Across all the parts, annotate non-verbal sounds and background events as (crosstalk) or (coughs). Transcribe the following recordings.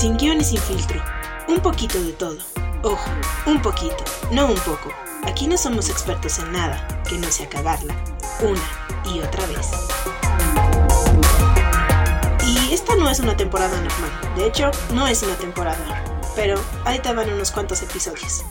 Sin guion y sin filtro. Un poquito de todo. Ojo, un poquito, no un poco. Aquí no somos expertos en nada, que no sea cagarla. Una y otra vez. Y esta no es una temporada normal. De hecho, no es una temporada. Pero ahí te van unos cuantos episodios.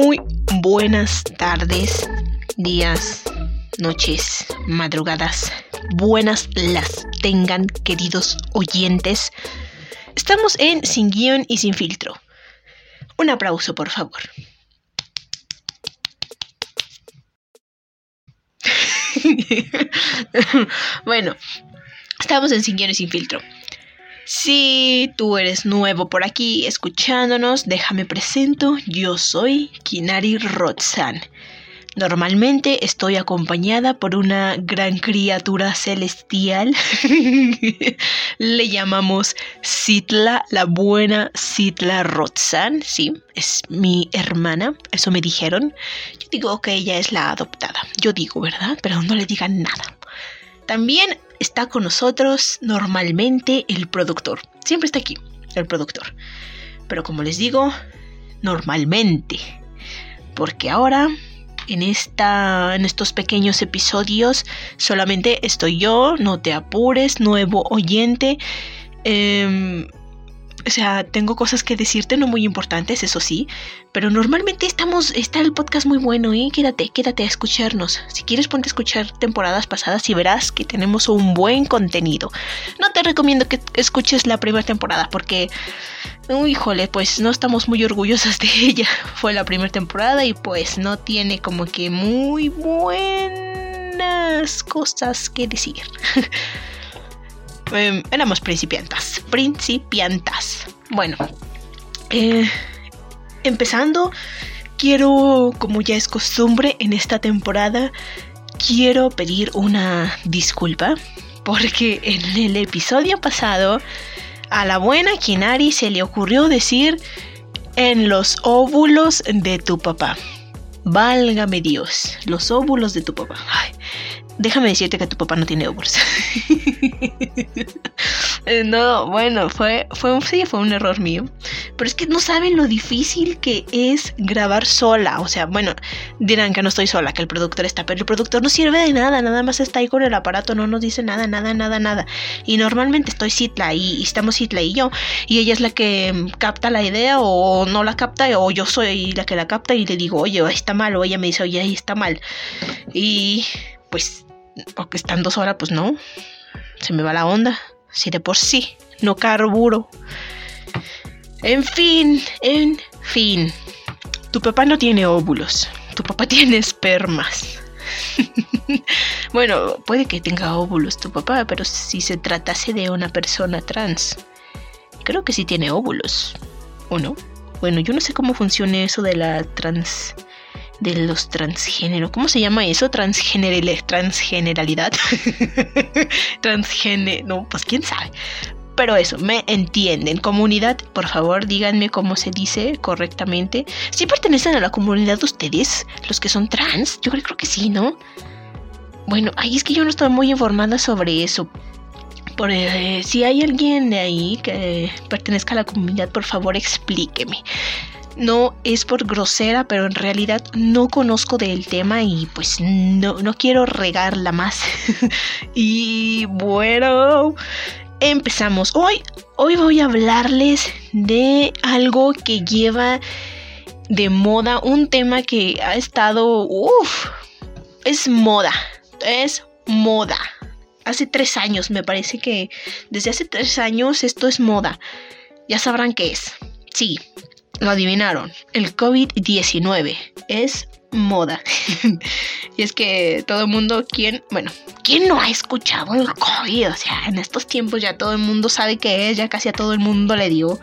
Muy buenas tardes, días, noches, madrugadas. Buenas las tengan, queridos oyentes. Estamos en Sin Guión y Sin Filtro. Un aplauso, por favor. (laughs) bueno, estamos en Sin Guión y Sin Filtro. Si tú eres nuevo por aquí escuchándonos, déjame presento. Yo soy Kinari Rotzan. Normalmente estoy acompañada por una gran criatura celestial. (laughs) Le llamamos Sitla, la buena Sitla Rotzan. Sí, es mi hermana. Eso me dijeron. Yo digo que ella es la adoptada. Yo digo, ¿verdad? Pero no le digan nada. También está con nosotros normalmente el productor. Siempre está aquí, el productor. Pero como les digo, normalmente. Porque ahora, en, esta, en estos pequeños episodios, solamente estoy yo, no te apures, nuevo oyente. Eh, o sea, tengo cosas que decirte no muy importantes, eso sí, pero normalmente estamos, está el podcast muy bueno, ¿eh? Quédate, quédate a escucharnos. Si quieres ponte a escuchar temporadas pasadas y verás que tenemos un buen contenido. No te recomiendo que escuches la primera temporada porque, híjole, pues no estamos muy orgullosas de (laughs) ella. Fue la primera temporada y pues no tiene como que muy buenas cosas que decir. (laughs) eh, éramos principiantas. Principiantas. Bueno, eh, empezando, quiero, como ya es costumbre en esta temporada, quiero pedir una disculpa. Porque en el episodio pasado, a la buena Kinari se le ocurrió decir en los óvulos de tu papá. Válgame Dios, los óvulos de tu papá. Ay, déjame decirte que tu papá no tiene óvulos. (laughs) no, bueno, fue, fue, un, sí, fue un error mío. Pero es que no saben lo difícil que es grabar sola. O sea, bueno, dirán que no estoy sola, que el productor está, pero el productor no sirve de nada, nada más está ahí con el aparato, no nos dice nada, nada, nada, nada. Y normalmente estoy Citla y, y estamos Citla y yo, y ella es la que capta la idea o no la capta, o yo soy la que la capta y le digo, oye, está mal, o ella me dice, oye, ahí está mal. Y pues, porque estando sola, pues no, se me va la onda. Si de por sí no carburo. En fin, en fin. Tu papá no tiene óvulos. Tu papá (laughs) tiene espermas. (laughs) bueno, puede que tenga óvulos tu papá, pero si se tratase de una persona trans, creo que sí tiene óvulos. ¿O no? Bueno, yo no sé cómo funciona eso de la trans de los transgéneros. ¿Cómo se llama eso? Transgeneral, transgeneralidad. (laughs) Transgene. No, pues quién sabe. Pero eso, me entienden. Comunidad, por favor, díganme cómo se dice correctamente. ¿Sí pertenecen a la comunidad ustedes? Los que son trans. Yo creo que sí, ¿no? Bueno, ahí es que yo no estoy muy informada sobre eso. Por, eh, si hay alguien de ahí que pertenezca a la comunidad, por favor explíqueme no es por grosera, pero en realidad no conozco del tema y pues no, no quiero regarla más. (laughs) y bueno, empezamos. Hoy, hoy voy a hablarles de algo que lleva de moda, un tema que ha estado, uff, es moda, es moda. Hace tres años, me parece que desde hace tres años esto es moda. Ya sabrán qué es. Sí, lo adivinaron. El COVID-19 es moda. (laughs) y es que todo el mundo, ¿quién? Bueno, ¿quién no ha escuchado el COVID? O sea, en estos tiempos ya todo el mundo sabe qué es, ya casi a todo el mundo le dio.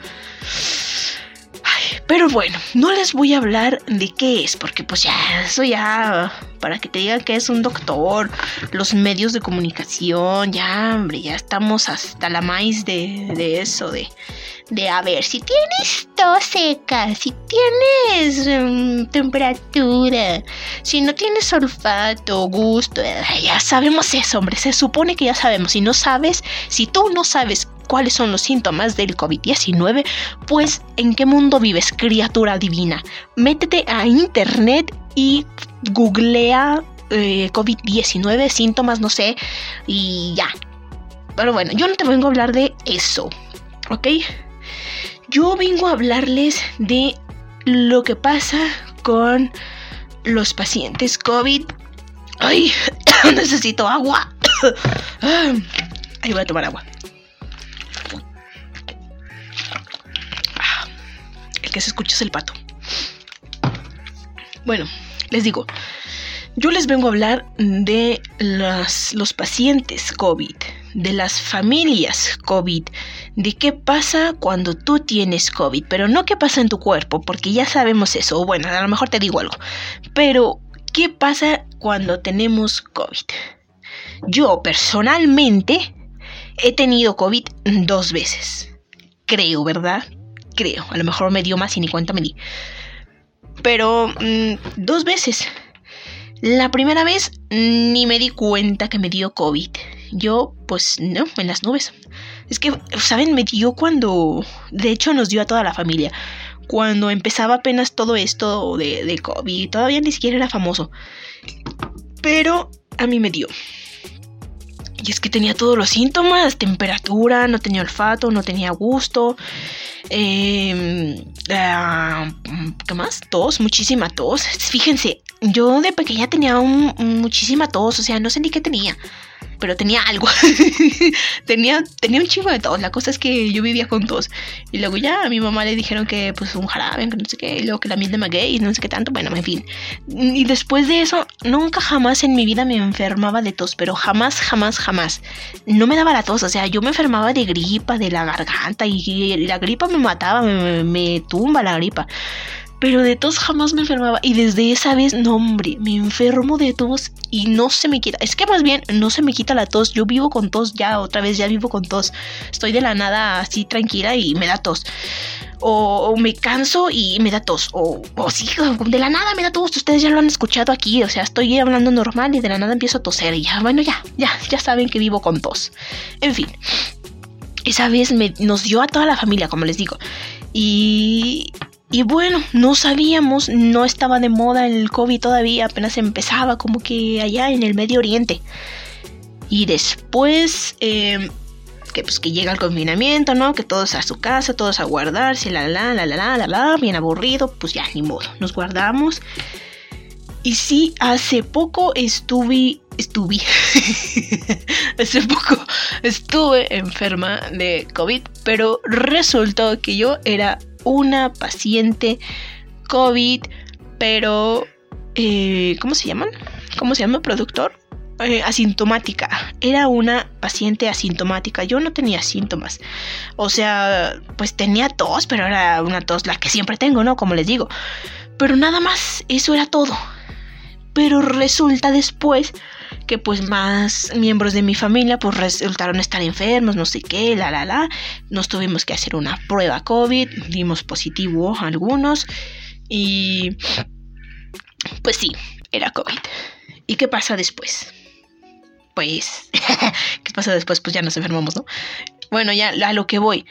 Pero bueno, no les voy a hablar de qué es, porque pues ya, eso ya, para que te digan que es un doctor, los medios de comunicación, ya, hombre, ya estamos hasta la maíz de, de eso, de, de a ver, si tienes tos seca, si tienes em, temperatura, si no tienes olfato, gusto, eh, ya sabemos eso, hombre, se supone que ya sabemos, si no sabes, si tú no sabes cuáles son los síntomas del COVID-19, pues ¿en qué mundo vives, criatura divina? Métete a internet y googlea eh, COVID-19, síntomas, no sé, y ya. Pero bueno, yo no te vengo a hablar de eso, ¿ok? Yo vengo a hablarles de lo que pasa con los pacientes COVID. ¡Ay! (coughs) Necesito agua. (coughs) Ahí voy a tomar agua. Que se escucha es el pato. Bueno, les digo, yo les vengo a hablar de los pacientes COVID, de las familias COVID, de qué pasa cuando tú tienes COVID, pero no qué pasa en tu cuerpo, porque ya sabemos eso, bueno, a lo mejor te digo algo, pero qué pasa cuando tenemos COVID. Yo personalmente he tenido COVID dos veces, creo, ¿verdad? Creo, a lo mejor me dio más y ni cuenta me di. Pero mm, dos veces. La primera vez ni me di cuenta que me dio COVID. Yo, pues no, en las nubes. Es que, ¿saben? Me dio cuando... De hecho, nos dio a toda la familia. Cuando empezaba apenas todo esto de, de COVID. Todavía ni siquiera era famoso. Pero a mí me dio. Y es que tenía todos los síntomas, temperatura, no tenía olfato, no tenía gusto. Eh, ¿Qué más? Tos, muchísima tos. Fíjense, yo de pequeña tenía muchísima tos, o sea, no sé ni qué tenía pero tenía algo. (laughs) tenía, tenía un chingo de tos. La cosa es que yo vivía con tos. Y luego ya a mi mamá le dijeron que pues un jarabe, que no sé qué, y luego que la miel de maguey, no sé qué tanto. Bueno, en fin. Y después de eso, nunca jamás en mi vida me enfermaba de tos, pero jamás, jamás, jamás. No me daba la tos, o sea, yo me enfermaba de gripa, de la garganta, y, la gripa me mataba, me, me tumba la gripa. Pero de tos jamás me enfermaba. Y desde esa vez, no, hombre, me enfermo de tos y no se me quita. Es que más bien, no se me quita la tos. Yo vivo con tos ya, otra vez ya vivo con tos. Estoy de la nada así tranquila y me da tos. O, me canso y me da tos. O, o sí, de la nada me da tos. Ustedes ya lo han escuchado aquí. O sea, estoy hablando normal y de la nada empiezo a toser. Y ya, bueno, ya, ya, ya saben que vivo con tos. En fin. Esa vez me, nos dio a toda la familia, como les digo. Y, y bueno, no sabíamos, no estaba de moda el COVID todavía, apenas empezaba como que allá en el Medio Oriente. Y después, em, que pues que llega el confinamiento, ¿no? Que todos a su casa, todos a guardarse, la la la la la la la, bien aburrido, pues ya, ni modo, nos guardamos. Y sí, hace poco estuve, estuve, (laughs) hace poco estuve enferma de COVID, pero resultó que yo era una paciente COVID, pero... Eh, ¿Cómo se llaman? ¿Cómo se llama? ¿Productor? Eh, asintomática. Era una paciente asintomática. Yo no tenía síntomas. O sea, pues tenía tos, pero era una tos la que siempre tengo, ¿no? Como les digo. Pero nada más, eso era todo. Pero resulta después que pues más miembros de mi familia pues resultaron estar enfermos, no sé qué, la la la. Nos tuvimos que hacer una prueba COVID, dimos positivo a algunos y pues sí, era COVID. ¿Y qué pasa después? Pues, (laughs) ¿qué pasa después? Pues ya nos enfermamos, ¿no? Bueno, ya a lo que voy.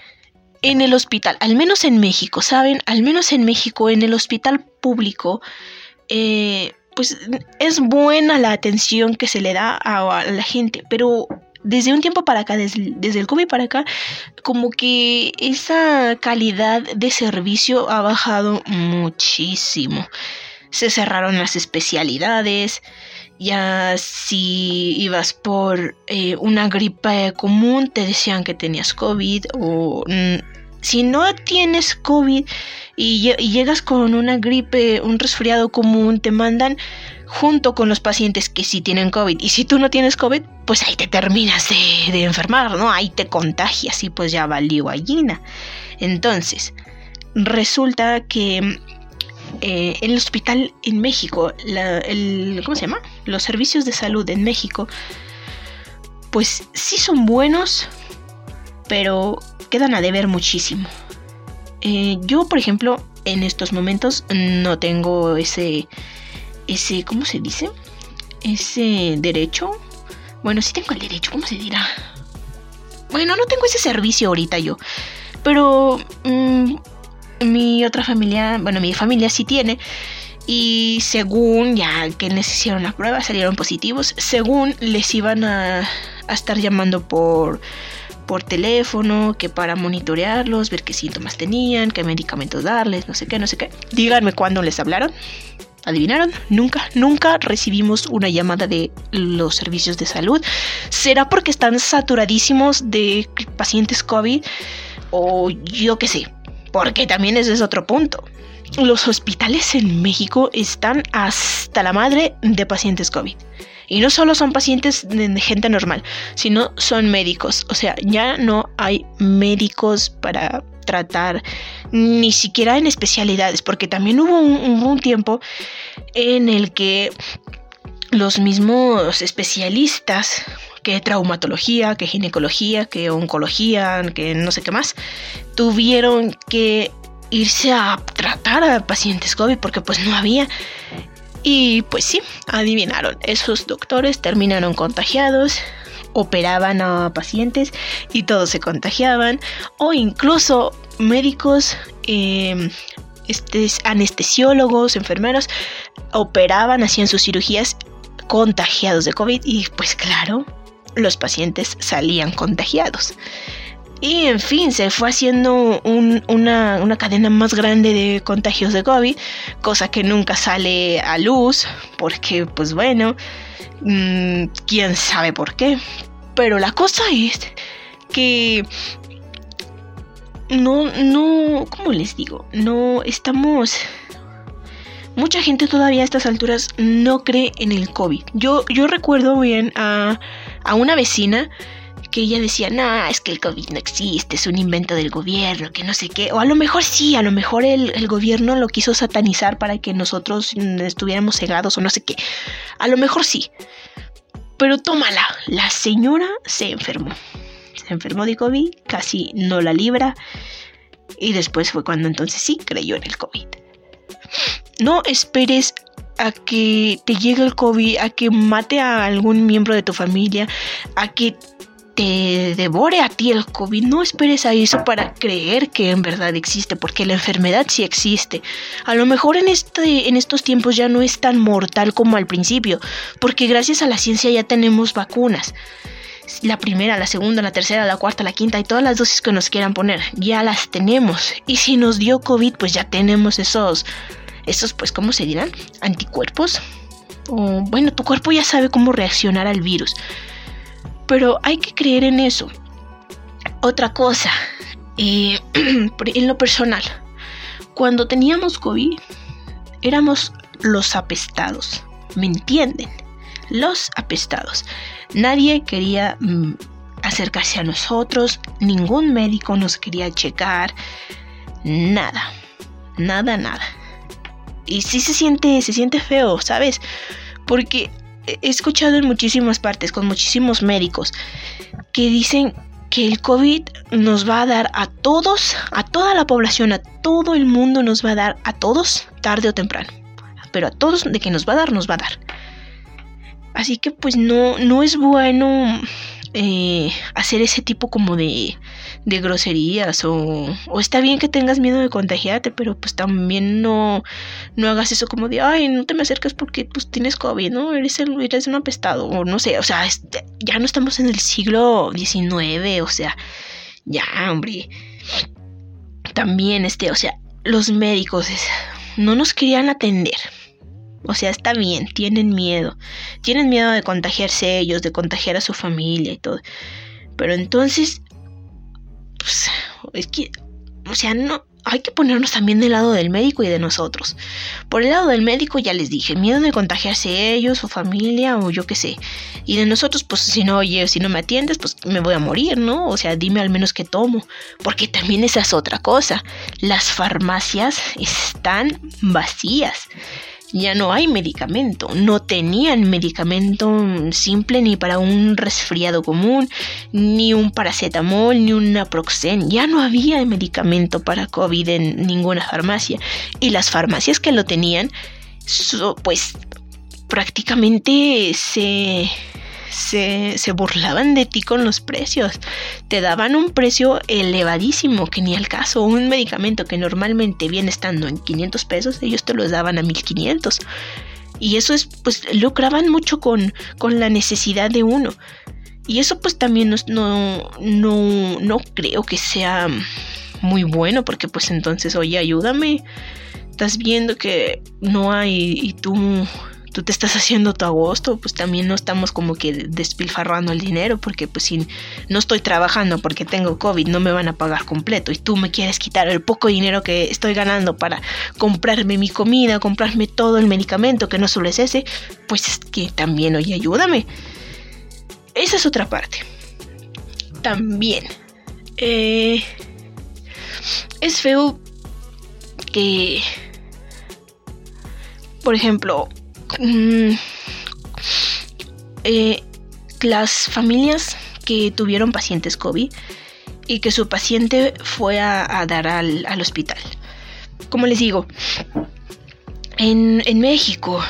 En el hospital, al menos en México, ¿saben? Al menos en México, en el hospital público, eh, pues es buena la atención que se le da a, la gente, pero desde un tiempo para acá, desde, el COVID para acá, como que esa calidad de servicio ha bajado muchísimo. Se cerraron las especialidades, ya si ibas por eh, una gripe común te decían que tenías COVID o si no tienes COVID y, llegas con una gripe, un resfriado común, te mandan junto con los pacientes que sí tienen COVID. Y si tú no tienes COVID, pues ahí te terminas de, enfermar, ¿no? Ahí te contagias y pues ya valió gallina. Entonces, resulta que eh, el hospital en México, el, ¿cómo se llama? Los servicios de salud en México, pues sí son buenos, pero quedan a deber muchísimo. Eh, yo, por ejemplo, en estos momentos no tengo ese, ese, ¿cómo se dice? Ese derecho. Bueno, sí tengo el derecho, ¿cómo se dirá? Bueno, no tengo ese servicio ahorita yo. Pero mm, mi otra familia, bueno, mi familia sí tiene. Y según ya que les hicieron la prueba, salieron positivos. Según les iban a, a estar llamando por, por teléfono, que para monitorearlos, ver qué síntomas tenían, qué medicamentos darles, no sé qué, no sé qué. Díganme cuándo les hablaron. ¿Adivinaron? Nunca, nunca recibimos una llamada de los servicios de salud. ¿Será porque están saturadísimos de pacientes COVID? O yo qué sé, porque también ese es otro punto. Los hospitales en México están hasta la madre de pacientes COVID. Y no solo son pacientes de gente normal, sino son médicos. O sea, ya no hay médicos para tratar, ni siquiera en especialidades, porque también hubo un, tiempo en el que los mismos especialistas que traumatología, que ginecología, que oncología, que no sé qué más, tuvieron que irse a tratar a pacientes COVID porque pues no había. Y pues sí, adivinaron, esos doctores terminaron contagiados, operaban a pacientes y todos se contagiaban, o incluso médicos, em, este, anestesiólogos, enfermeros, operaban, hacían sus cirugías contagiados de COVID y pues claro, los pacientes salían contagiados. Y en fin, se fue haciendo una, cadena más grande de contagios de COVID, cosa que nunca sale a luz, porque pues bueno, mm, quién sabe por qué. Pero la cosa es que no, no, ¿cómo les digo? No estamos... Mucha gente todavía a estas alturas no cree en el COVID. Yo, yo recuerdo bien a a una vecina que ella decía, no, es que el COVID no existe, es un invento del gobierno, que no sé qué. O a lo mejor sí, a lo mejor el, gobierno lo quiso satanizar para que nosotros estuviéramos cegados o no sé qué. A lo mejor sí. Pero tómala, la señora se enfermó. Se enfermó de COVID, casi no la libra. Y después fue cuando entonces sí creyó en el COVID. No esperes a que te llegue el COVID, a que mate a algún miembro de tu familia, a que te devore a ti el COVID. No esperes a eso para creer que en verdad existe, porque la enfermedad sí existe. A lo mejor en, este, en estos tiempos ya no es tan mortal como al principio, porque gracias a la ciencia ya tenemos vacunas. La primera, la segunda, la tercera, la cuarta, la quinta y todas las dosis que nos quieran poner, ya las tenemos. Y si nos dio COVID, pues ya tenemos esos estos pues, ¿cómo se dirán? Anticuerpos. O bueno, tu cuerpo ya sabe cómo reaccionar al virus. Pero hay que creer en eso. Otra cosa, eh, (clears throat) en lo personal, cuando teníamos COVID, éramos los apestados. ¿Me entienden? Los apestados. Nadie quería mm, acercarse a nosotros, ningún médico nos quería checar, nada, nada, nada. Y sí se siente, se siente feo, ¿sabes? Porque he escuchado en muchísimas partes, con muchísimos médicos, que dicen que el COVID nos va a dar a todos, a toda la población, a todo el mundo nos va a dar, a todos, tarde o temprano. Pero a todos de que nos va a dar, nos va a dar. Así que pues no, no es bueno eh, hacer ese tipo como de, de groserías o, o, está bien que tengas miedo de contagiarte, pero pues también no, no hagas eso como de, ay, no te me acercas porque pues tienes COVID, ¿no? Eres, eres un apestado o no sé, o sea, ya no estamos en el siglo XIX, o sea, ya, hombre. También, este, o sea, los médicos no nos querían atender. O sea, está bien, tienen miedo. Tienen miedo de contagiarse ellos, de contagiar a su familia y todo. Pero entonces, pues, es que, o sea, no, hay que ponernos también del lado del médico y de nosotros. Por el lado del médico ya les dije, miedo de contagiarse ellos, su familia o yo qué sé. Y de nosotros, pues si no, oye, si no me atiendes, pues me voy a morir, ¿no? O sea, dime al menos qué tomo. Porque también esa es otra cosa. Las farmacias están vacías ya no hay medicamento. No tenían medicamento simple ni para un resfriado común, ni un paracetamol, ni un naproxen. Ya no había medicamento para COVID en ninguna farmacia. Y las farmacias que lo tenían, pues prácticamente se se, burlaban de ti con los precios. Te daban un precio elevadísimo, que ni al caso. Un medicamento que normalmente viene estando en 500 pesos, ellos te los daban a 1500. Y eso es, pues, lucraban mucho con, con la necesidad de uno. Y eso pues también no, no, no, no creo que sea muy bueno, porque pues entonces, oye, ayúdame. Estás viendo que no hay y tú tú te estás haciendo tu agosto, pues también no estamos como que despilfarrando el dinero, porque pues si no estoy trabajando porque tengo COVID, no me van a pagar completo y tú me quieres quitar el poco dinero que estoy ganando para comprarme mi comida, comprarme todo el medicamento que no solo es ese, pues es que también, oye, ayúdame. Esa es otra parte. También. Eh, es feo que, por ejemplo, Mm, eh, las familias que tuvieron pacientes COVID y que su paciente fue a, dar al, hospital. Como les digo, en, en, México,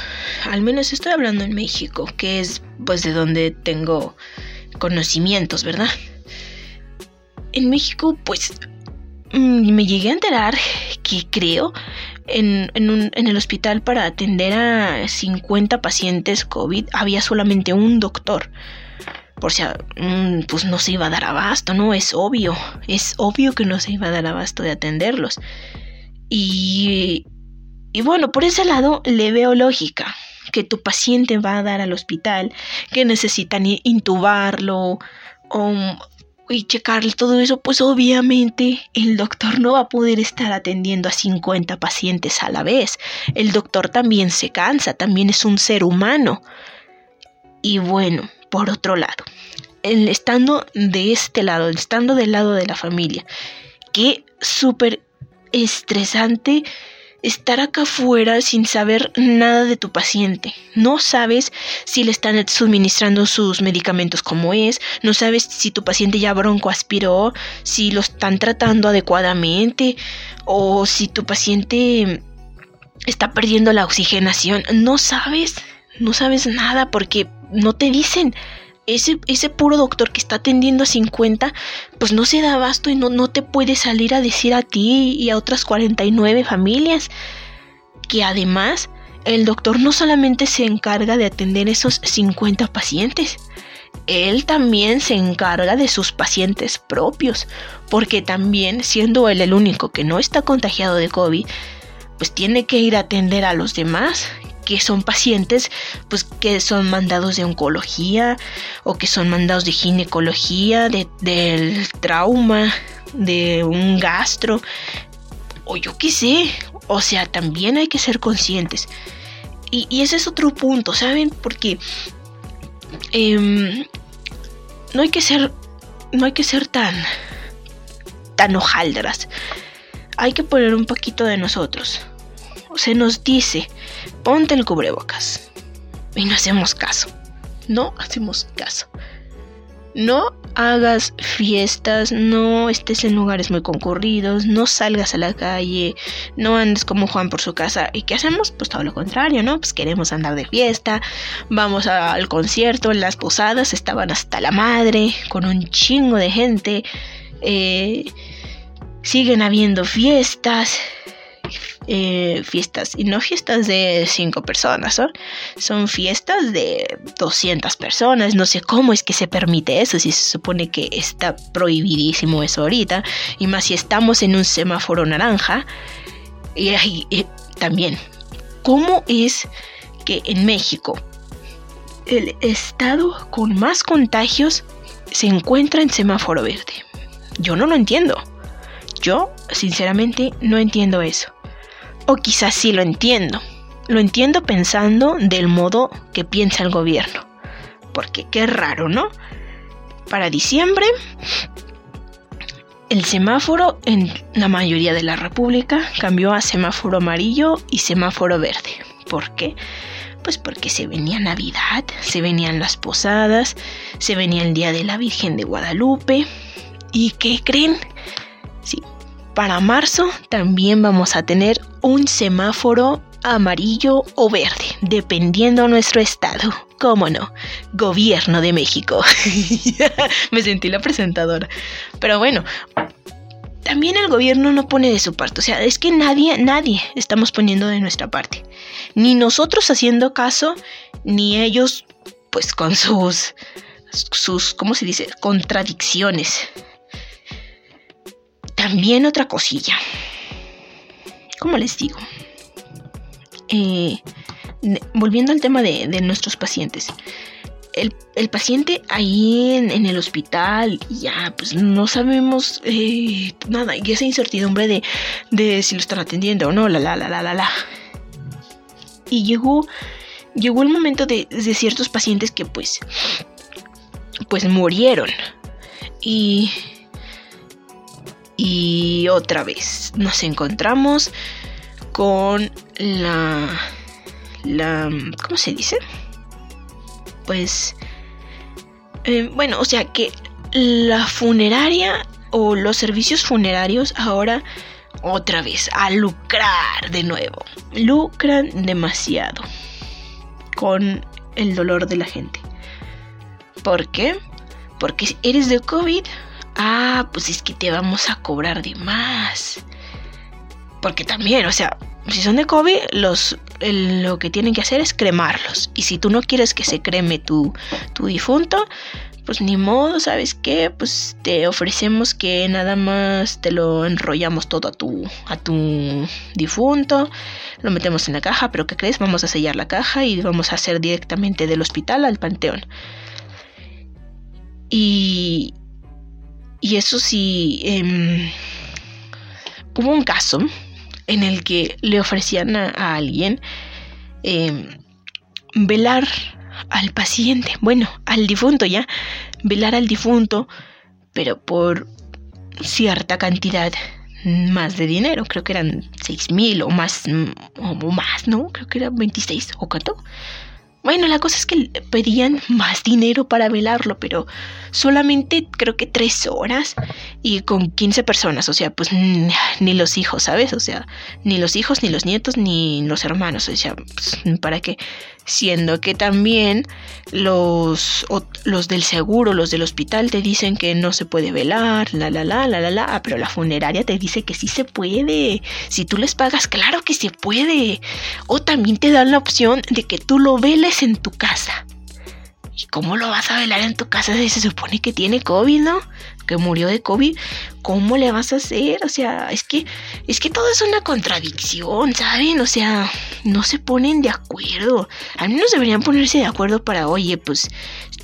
al menos estoy hablando en México, que es pues de donde tengo conocimientos, ¿verdad? En México, pues mm, me llegué a enterar que creo en, el hospital para atender a 50 pacientes COVID había solamente un doctor. Por si mm, pues no se iba a dar abasto, ¿no? Es obvio, es obvio que no se iba a dar abasto de atenderlos. Y, y bueno, por ese lado le veo lógica que tu paciente va a dar al hospital, que necesitan intubarlo o, y checar todo eso, pues obviamente el doctor no va a poder estar atendiendo a 50 pacientes a la vez. El doctor también se cansa, también es un ser humano. Y bueno, por otro lado, el estando de este lado, estando del lado de la familia, qué súper estresante estar acá afuera sin saber nada de tu paciente. No sabes si le están suministrando sus medicamentos como es, no sabes si tu paciente ya broncoaspiró, si lo están tratando adecuadamente o si tu paciente está perdiendo la oxigenación. No sabes, no sabes nada porque no te dicen. Ese, ese, puro doctor que está atendiendo a 50, pues no se da abasto y no, no te puede salir a decir a ti y a otras 49 familias que además el doctor no solamente se encarga de atender esos 50 pacientes, él también se encarga de sus pacientes propios, porque también siendo él el único que no está contagiado de COVID, pues tiene que ir a atender a los demás que son pacientes pues que son mandados de oncología o que son mandados de ginecología, de, del trauma, de un gastro o yo qué sé. O sea, también hay que ser conscientes. Y, ese es otro punto, ¿saben? Porque em, no hay que ser no hay que ser tan tan hojaldras. Hay que poner un poquito de nosotros se nos dice, ponte el cubrebocas. Y no hacemos caso. No hacemos caso. No hagas fiestas, no estés en lugares muy concurridos, no salgas a la calle, no andes como Juan por su casa. ¿Y qué hacemos? Pues todo lo contrario, ¿no? Pues queremos andar de fiesta, vamos al concierto, en las posadas estaban hasta la madre, con un chingo de gente, eh, siguen habiendo fiestas, eh, fiestas y no fiestas de cinco personas, son fiestas de 200 personas. No sé cómo es que se permite eso, si se supone que está prohibidísimo eso ahorita, y más si estamos en un semáforo naranja. Y, y también, ¿cómo es que en México el estado con más contagios se encuentra en semáforo verde? Yo no lo entiendo. yo, sinceramente, no entiendo eso. O quizás sí lo entiendo. Lo entiendo pensando del modo que piensa el gobierno. Porque qué raro, ¿no? Para diciembre, el semáforo en la mayoría de la República cambió a semáforo amarillo y semáforo verde. ¿Por qué? Pues porque se venía Navidad, se venían las posadas, se venía el Día de la Virgen de Guadalupe. ¿Y qué creen? Sí, para marzo también vamos a tener un semáforo amarillo o verde, dependiendo nuestro estado. ¿Cómo no? Gobierno de México. (laughs) Me sentí la presentadora. Pero bueno, también el gobierno no pone de su parte. O sea, es que nadie, nadie estamos poniendo de nuestra parte. Ni nosotros haciendo caso, ni ellos, pues con sus, sus, ¿cómo se dice? Contradicciones. También otra cosilla. ¿Cómo les digo? Eh, volviendo al tema de, nuestros pacientes. El, paciente ahí en, el hospital, ya, pues no sabemos eh, nada, y esa incertidumbre de, de, si lo están atendiendo o no, la, la, la, la, la, la. Y llegó, llegó el momento de, de ciertos pacientes que pues, pues murieron. Y, y otra vez nos encontramos con la... la ¿Cómo se dice? Pues... Eh, bueno, o sea que la funeraria o los servicios funerarios ahora otra vez a lucrar de nuevo. Lucran demasiado con el dolor de la gente. ¿Por qué? Porque eres de COVID. Ah, pues es que te vamos a cobrar de más. Porque también, o sea, si son de COVID, los, lo que tienen que hacer es cremarlos. Y si tú no quieres que se creme tu, tu difunto, pues ni modo, ¿sabes qué? Pues te ofrecemos que nada más te lo enrollamos todo a tu, a tu difunto, lo metemos en la caja, pero ¿qué crees? Vamos a sellar la caja y vamos a hacer directamente del hospital al panteón. Y, y eso sí, em, hubo un caso en el que le ofrecían a, alguien em, velar al paciente, bueno, al difunto ya, velar al difunto, pero por cierta cantidad más de dinero, creo que eran seis mil o más, o más, ¿no? Creo que eran 26 o cuánto. Bueno, la cosa es que pedían más dinero para velarlo, pero solamente creo que tres horas y con 15 personas, o sea, pues ni los hijos, ¿sabes? O sea, ni los hijos, ni los nietos, ni los hermanos, o sea, pues, ¿para qué? siendo que también los, los del seguro, los del hospital te dicen que no se puede velar, la la la la la la, ah, pero la funeraria te dice que sí se puede. Si tú les pagas, claro que se puede. O también te dan la opción de que tú lo veles en tu casa. ¿Y cómo lo vas a velar en tu casa si se supone que tiene COVID, no? Que murió de COVID. ¿Cómo le vas a hacer? O sea, es que es que todo es una contradicción, ¿saben? O sea, no se ponen de acuerdo. Al menos deberían ponerse de acuerdo para, oye, pues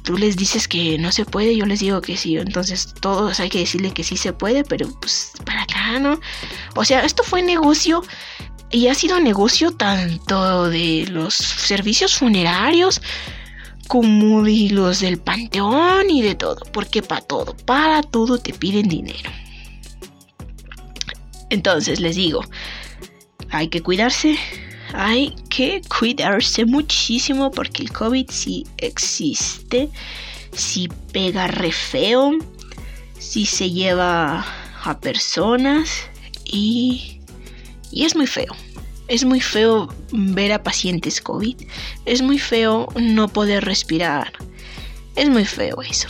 tú les dices que no se puede, yo les digo que sí. Entonces todos hay que decirle que sí se puede, pero pues para acá, ¿no? O sea, esto fue negocio y ha sido negocio tanto de los servicios funerarios como de los del panteón y de todo, porque para todo, para todo te piden dinero. Entonces les digo, hay que cuidarse, hay que cuidarse muchísimo porque el COVID sí existe, sí pega re feo, sí se lleva a personas y, y es muy feo. Es muy feo ver a pacientes COVID. Es muy feo no poder respirar. Es muy feo eso.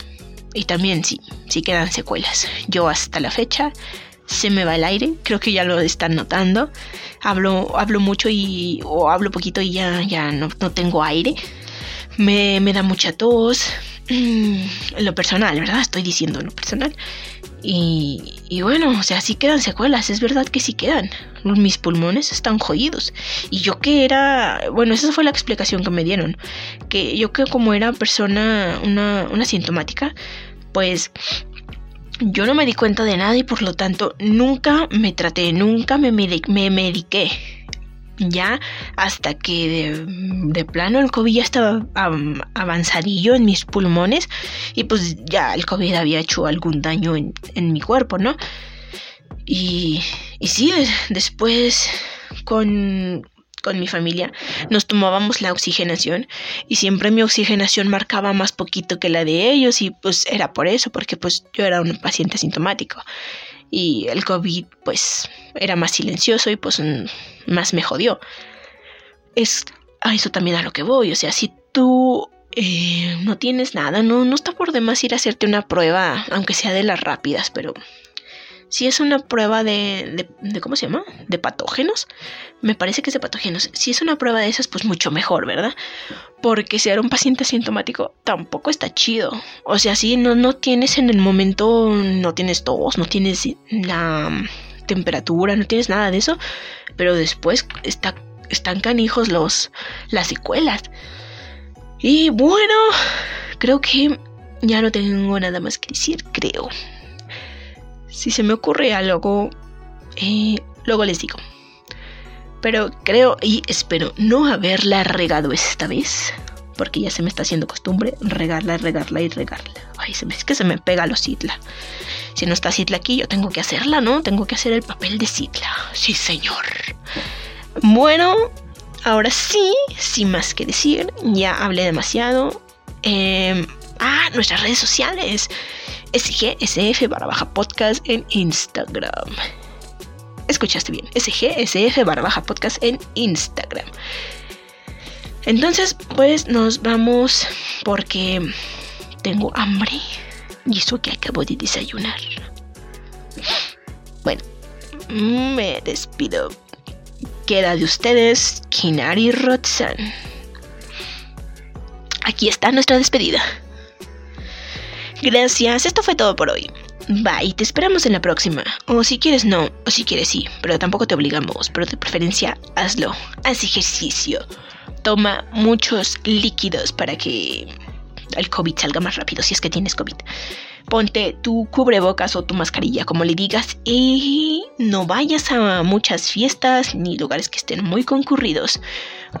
Y también sí, sí quedan secuelas. Yo hasta la fecha se me va el aire, creo que ya lo están notando. Hablo, hablo mucho y o hablo poquito y ya, ya no, no tengo aire. Me, me, da mucha tos. Mm, lo personal, ¿verdad? Estoy diciendo en lo personal. Y, bueno, o sea, sí quedan secuelas, es verdad que sí quedan. Mis pulmones están jodidos. Y yo que era, bueno, esa fue la explicación que me dieron. Que yo que como era persona, una, una sintomática, pues yo no me di cuenta de nada y por lo tanto nunca me traté, nunca me, me mediqué. Ya hasta que de, plano el COVID ya estaba avanzadillo en mis pulmones y pues ya el COVID había hecho algún daño en, en mi cuerpo, ¿no? Y, y sí, después con, con mi familia nos tomábamos la oxigenación y siempre mi oxigenación marcaba más poquito que la de ellos y pues era por eso, porque pues yo era un paciente sintomático y el COVID pues era más silencioso y pues más me jodió. Es a eso también a lo que voy, o sea, si tú eh, no tienes nada, no, no está por demás ir a hacerte una prueba, aunque sea de las rápidas, pero si es una prueba de, de, ¿cómo se llama? De patógenos. Me parece que es de patógenos. Si es una prueba de esas, pues mucho mejor, ¿verdad? Porque si era un paciente asintomático, tampoco está chido. O sea, si no, no tienes en el momento, no tienes tos, no tienes la temperatura, no tienes nada de eso. Pero después está, están canijos los, las secuelas. Y bueno, creo que ya no tengo nada más que decir, creo. Si se me ocurre algo, eh, luego les digo. Pero creo y espero no haberla regado esta vez. Porque ya se me está haciendo costumbre regarla, regarla y regarla. Ay, se me, es que se me pega lo Sidla. Si no está Sidla aquí, yo tengo que hacerla, ¿no? Tengo que hacer el papel de Sidla. Sí, señor. Bueno, ahora sí, sin más que decir, ya hablé demasiado. Eh, ah, nuestras redes sociales. SGSF barra baja podcast en Instagram. Escuchaste bien, SGSF barra baja podcast en Instagram. Entonces, pues nos vamos porque tengo hambre y eso que acabo de desayunar. Bueno, me despido. Queda de ustedes Kinari Rotzan. Aquí está nuestra despedida. Gracias, esto fue todo por hoy. Bye, te esperamos en la próxima. O si quieres no, o si quieres sí, pero tampoco te obligamos, pero de preferencia hazlo. Haz ejercicio. Toma muchos líquidos para que el COVID salga más rápido si es que tienes COVID. Ponte tu cubrebocas o tu mascarilla, como le digas, y no vayas a muchas fiestas ni lugares que estén muy concurridos.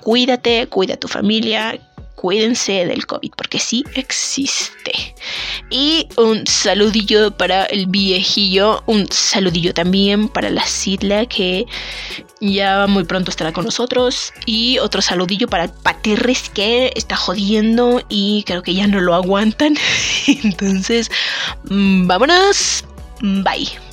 Cuídate, cuida a tu familia, cuídense del COVID porque sí existe. Y un saludillo para el viejillo, un saludillo también para la Sidla que ya muy pronto estará con nosotros. Y otro saludillo para Paterres que está jodiendo y creo que ya no lo aguantan. (laughs) Entonces, mm, vámonos. Bye.